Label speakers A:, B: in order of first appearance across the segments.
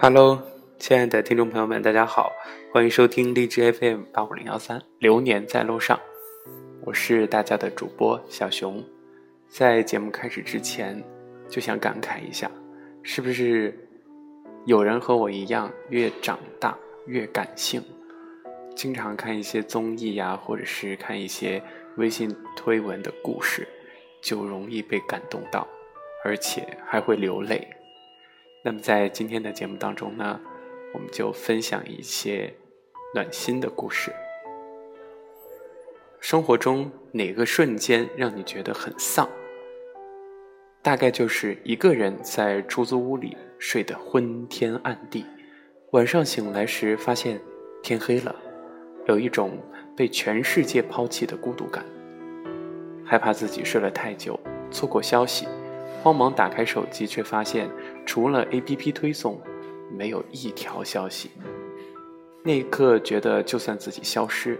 A: Hello，亲爱的听众朋友们，大家好，欢迎收听荔枝 FM 八五零幺三，流年在路上，我是大家的主播小熊。在节目开始之前，就想感慨一下，是不是有人和我一样，越长大越感性，经常看一些综艺呀，或者是看一些微信推文的故事，就容易被感动到，而且还会流泪。那么在今天的节目当中呢，我们就分享一些暖心的故事。生活中哪个瞬间让你觉得很丧？大概就是一个人在出租屋里睡得昏天暗地，晚上醒来时发现天黑了，有一种被全世界抛弃的孤独感，害怕自己睡了太久错过消息，慌忙打开手机，却发现除了 APP 推送，没有一条消息。那一刻觉得，就算自己消失，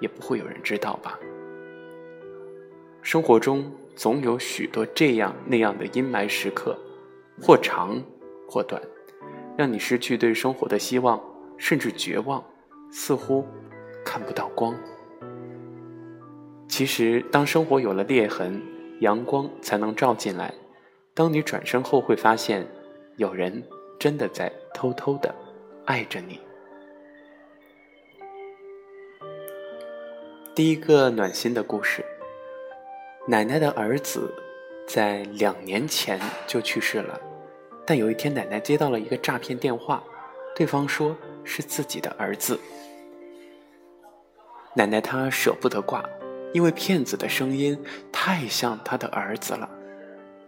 A: 也不会有人知道吧。生活中总有许多这样那样的阴霾时刻，或长或短，让你失去对生活的希望，甚至绝望，似乎看不到光。其实，当生活有了裂痕，阳光才能照进来。当你转身后，会发现，有人真的在偷偷的爱着你。第一个暖心的故事。奶奶的儿子在两年前就去世了，但有一天奶奶接到了一个诈骗电话，对方说是自己的儿子。奶奶她舍不得挂，因为骗子的声音太像她的儿子了。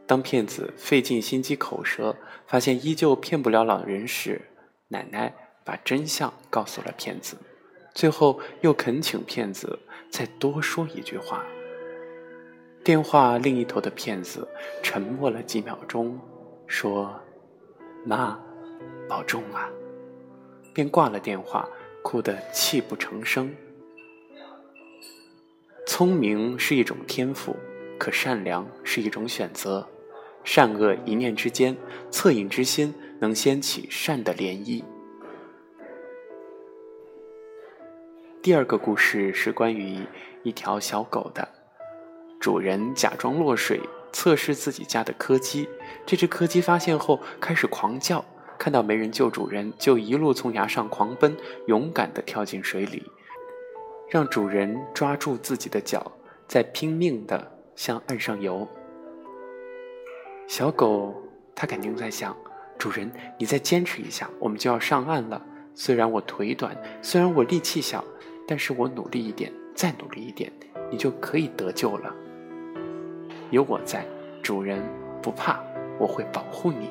A: 当骗子费尽心机口舌，发现依旧骗不了老人时，奶奶把真相告诉了骗子，最后又恳请骗子再多说一句话。电话另一头的骗子沉默了几秒钟，说：“妈，保重啊。”便挂了电话，哭得泣不成声。聪明是一种天赋，可善良是一种选择。善恶一念之间，恻隐之心能掀起善的涟漪。第二个故事是关于一条小狗的。主人假装落水测试自己家的柯基，这只柯基发现后开始狂叫，看到没人救主人，就一路从崖上狂奔，勇敢地跳进水里，让主人抓住自己的脚，再拼命地向岸上游。小狗它肯定在想：主人，你再坚持一下，我们就要上岸了。虽然我腿短，虽然我力气小，但是我努力一点，再努力一点，你就可以得救了。有我在，主人不怕，我会保护你。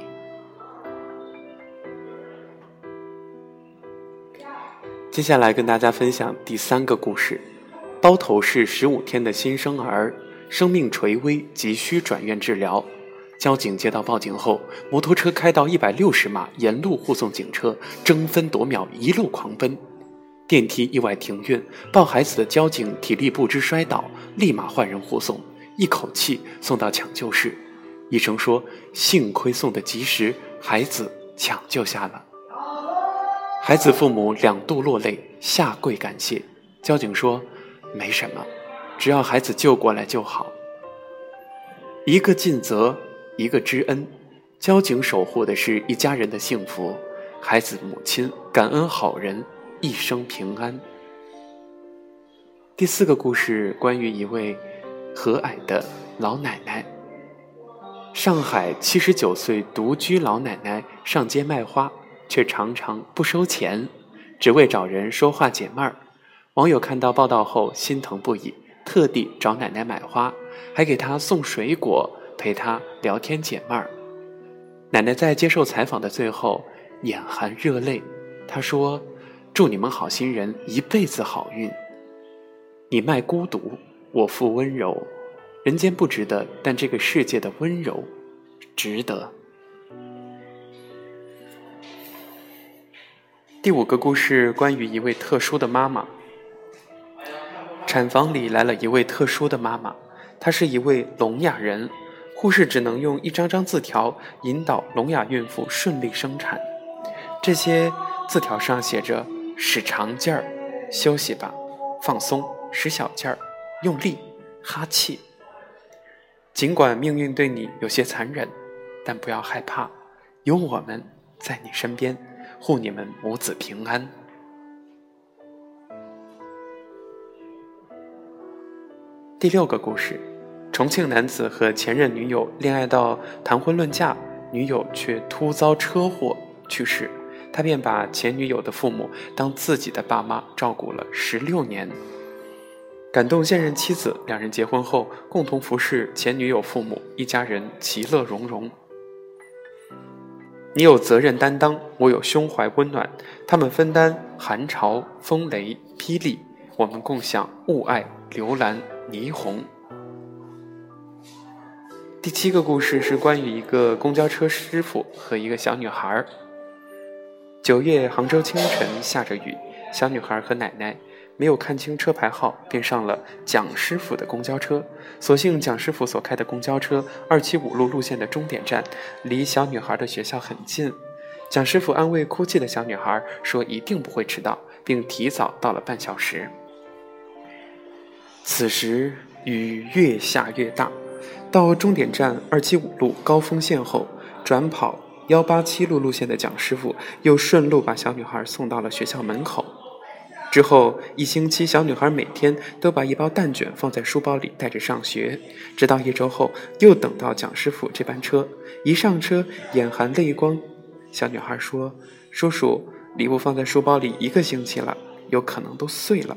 A: 接下来跟大家分享第三个故事：包头市十五天的新生儿，生命垂危，急需转院治疗。交警接到报警后，摩托车开到一百六十码，沿路护送警车，争分夺秒，一路狂奔。电梯意外停运，抱孩子的交警体力不支摔倒，立马换人护送。一口气送到抢救室，医生说：“幸亏送得及时，孩子抢救下了。”孩子父母两度落泪，下跪感谢。交警说：“没什么，只要孩子救过来就好。”一个尽责，一个知恩，交警守护的是一家人的幸福，孩子母亲感恩好人一生平安。第四个故事关于一位。和蔼的老奶奶。上海七十九岁独居老奶奶上街卖花，却常常不收钱，只为找人说话解闷儿。网友看到报道后心疼不已，特地找奶奶买花，还给她送水果，陪她聊天解闷儿。奶奶在接受采访的最后眼含热泪，她说：“祝你们好心人一辈子好运。你卖孤独。”我负温柔，人间不值得，但这个世界的温柔值得。第五个故事关于一位特殊的妈妈。产房里来了一位特殊的妈妈，她是一位聋哑人，护士只能用一张张字条引导聋哑孕妇顺利生产。这些字条上写着：“使长劲儿，休息吧；放松，使小劲儿，用力，哈气。”尽管命运对你有些残忍，但不要害怕，有我们在你身边，护你们母子平安。第六个故事：重庆男子和前任女友恋爱到谈婚论嫁，女友却突遭车祸去世，他便把前女友的父母当自己的爸妈照顾了十六年。感动现任妻子，两人结婚后共同服侍前女友父母，一家人其乐融融。你有责任担当，我有胸怀温暖，他们分担寒潮、风雷、霹雳，我们共享雾霭、流岚、霓虹。第七个故事是关于一个公交车师傅和一个小女孩。九月，杭州清晨下着雨，小女孩和奶奶。没有看清车牌号，便上了蒋师傅的公交车。所幸蒋师傅所开的公交车二七五路路线的终点站离小女孩的学校很近。蒋师傅安慰哭泣的小女孩说：“一定不会迟到，并提早到了半小时。”此时雨越下越大，到终点站二七五路高峰线后，转跑幺八七路路线的蒋师傅又顺路把小女孩送到了学校门口。之后一星期，小女孩每天都把一包蛋卷放在书包里带着上学。直到一周后，又等到蒋师傅这班车，一上车眼含泪光。小女孩说：“叔叔，礼物放在书包里一个星期了，有可能都碎了。”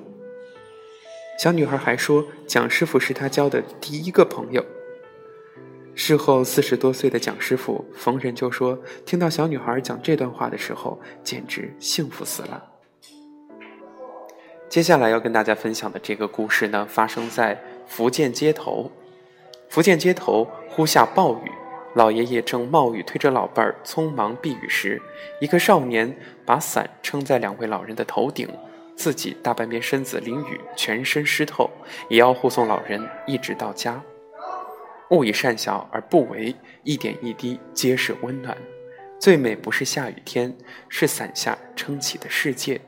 A: 小女孩还说：“蒋师傅是她交的第一个朋友。”事后四十多岁的蒋师傅逢人就说：“听到小女孩讲这段话的时候，简直幸福死了。”接下来要跟大家分享的这个故事呢，发生在福建街头。福建街头忽下暴雨，老爷爷正冒雨推着老伴儿匆忙避雨时，一个少年把伞撑在两位老人的头顶，自己大半边身子淋雨，全身湿透，也要护送老人一直到家。勿以善小而不为，一点一滴皆是温暖。最美不是下雨天，是伞下撑起的世界。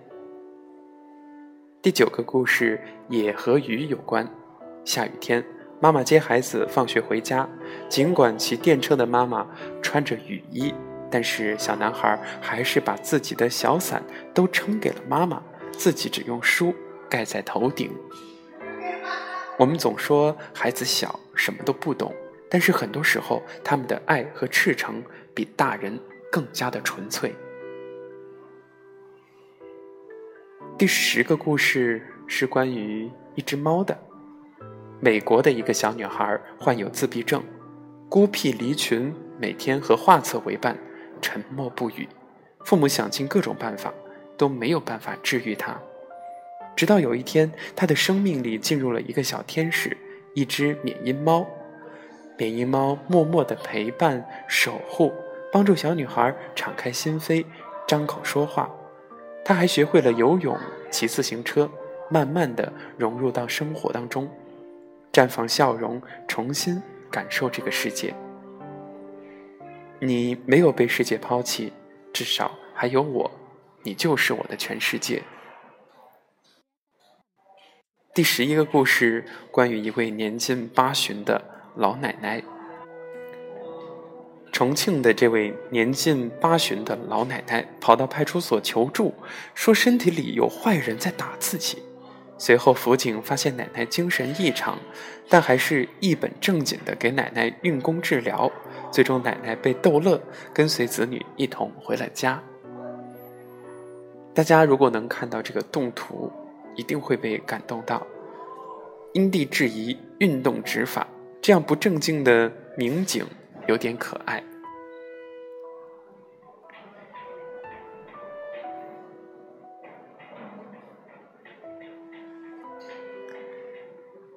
A: 第九个故事也和雨有关。下雨天，妈妈接孩子放学回家，尽管骑电车的妈妈穿着雨衣，但是小男孩还是把自己的小伞都撑给了妈妈，自己只用书盖在头顶。我们总说孩子小，什么都不懂，但是很多时候，他们的爱和赤诚比大人更加的纯粹。第十个故事是关于一只猫的。美国的一个小女孩患有自闭症，孤僻离群，每天和画册为伴，沉默不语。父母想尽各种办法，都没有办法治愈她。直到有一天，她的生命里进入了一个小天使，一只缅因猫。缅因猫默默的陪伴、守护，帮助小女孩敞开心扉，张口说话。他还学会了游泳、骑自行车，慢慢的融入到生活当中，绽放笑容，重新感受这个世界。你没有被世界抛弃，至少还有我，你就是我的全世界。第十一个故事，关于一位年近八旬的老奶奶。重庆的这位年近八旬的老奶奶跑到派出所求助，说身体里有坏人在打自己。随后辅警发现奶奶精神异常，但还是一本正经的给奶奶运功治疗。最终奶奶被逗乐，跟随子女一同回了家。大家如果能看到这个动图，一定会被感动到。因地制宜，运动执法，这样不正经的民警有点可爱。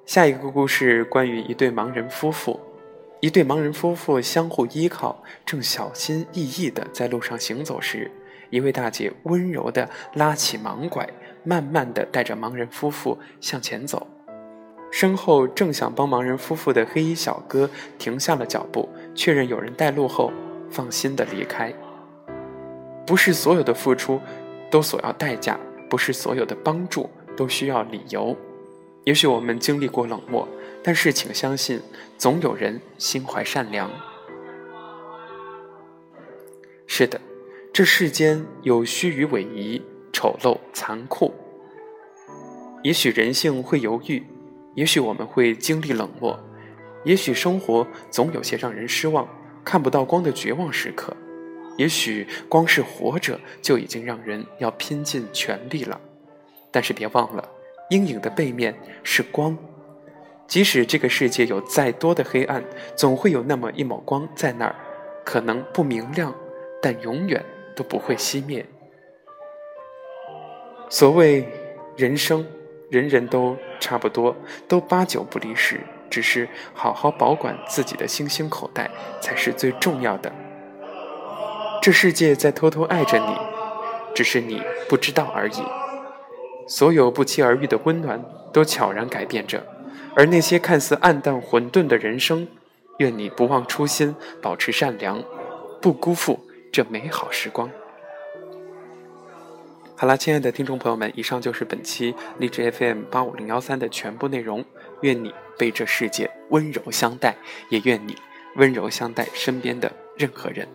A: 下一个故事关于一对盲人夫妇，一对盲人夫妇相互依靠，正小心翼翼的在路上行走时，一位大姐温柔地拉起盲拐，慢慢地带着盲人夫妇向前走。身后正想帮盲人夫妇的黑衣小哥停下了脚步，确认有人带路后，放心地离开。不是所有的付出都索要代价，不是所有的帮助都需要理由。也许我们经历过冷漠，但是请相信，总有人心怀善良。是的，这世间有虚与委蛇、丑陋、残酷。也许人性会犹豫，也许我们会经历冷漠，也许生活总有些让人失望、看不到光的绝望时刻。也许光是活着就已经让人要拼尽全力了。但是别忘了，阴影的背面是光。即使这个世界有再多的黑暗，总会有那么一抹光在那儿，可能不明亮。但永远都不会熄灭。所谓人生，人人都差不多，都八九不离十，只是好好保管自己的星星口袋才是最重要的。这世界在偷偷爱着你，只是你不知道而已。所有不期而遇的温暖都悄然改变着，而那些看似暗淡混沌的人生，愿你不忘初心，保持善良，不辜负。这美好时光。好啦，亲爱的听众朋友们，以上就是本期励志 FM 八五零幺三的全部内容。愿你被这世界温柔相待，也愿你温柔相待身边的任何人。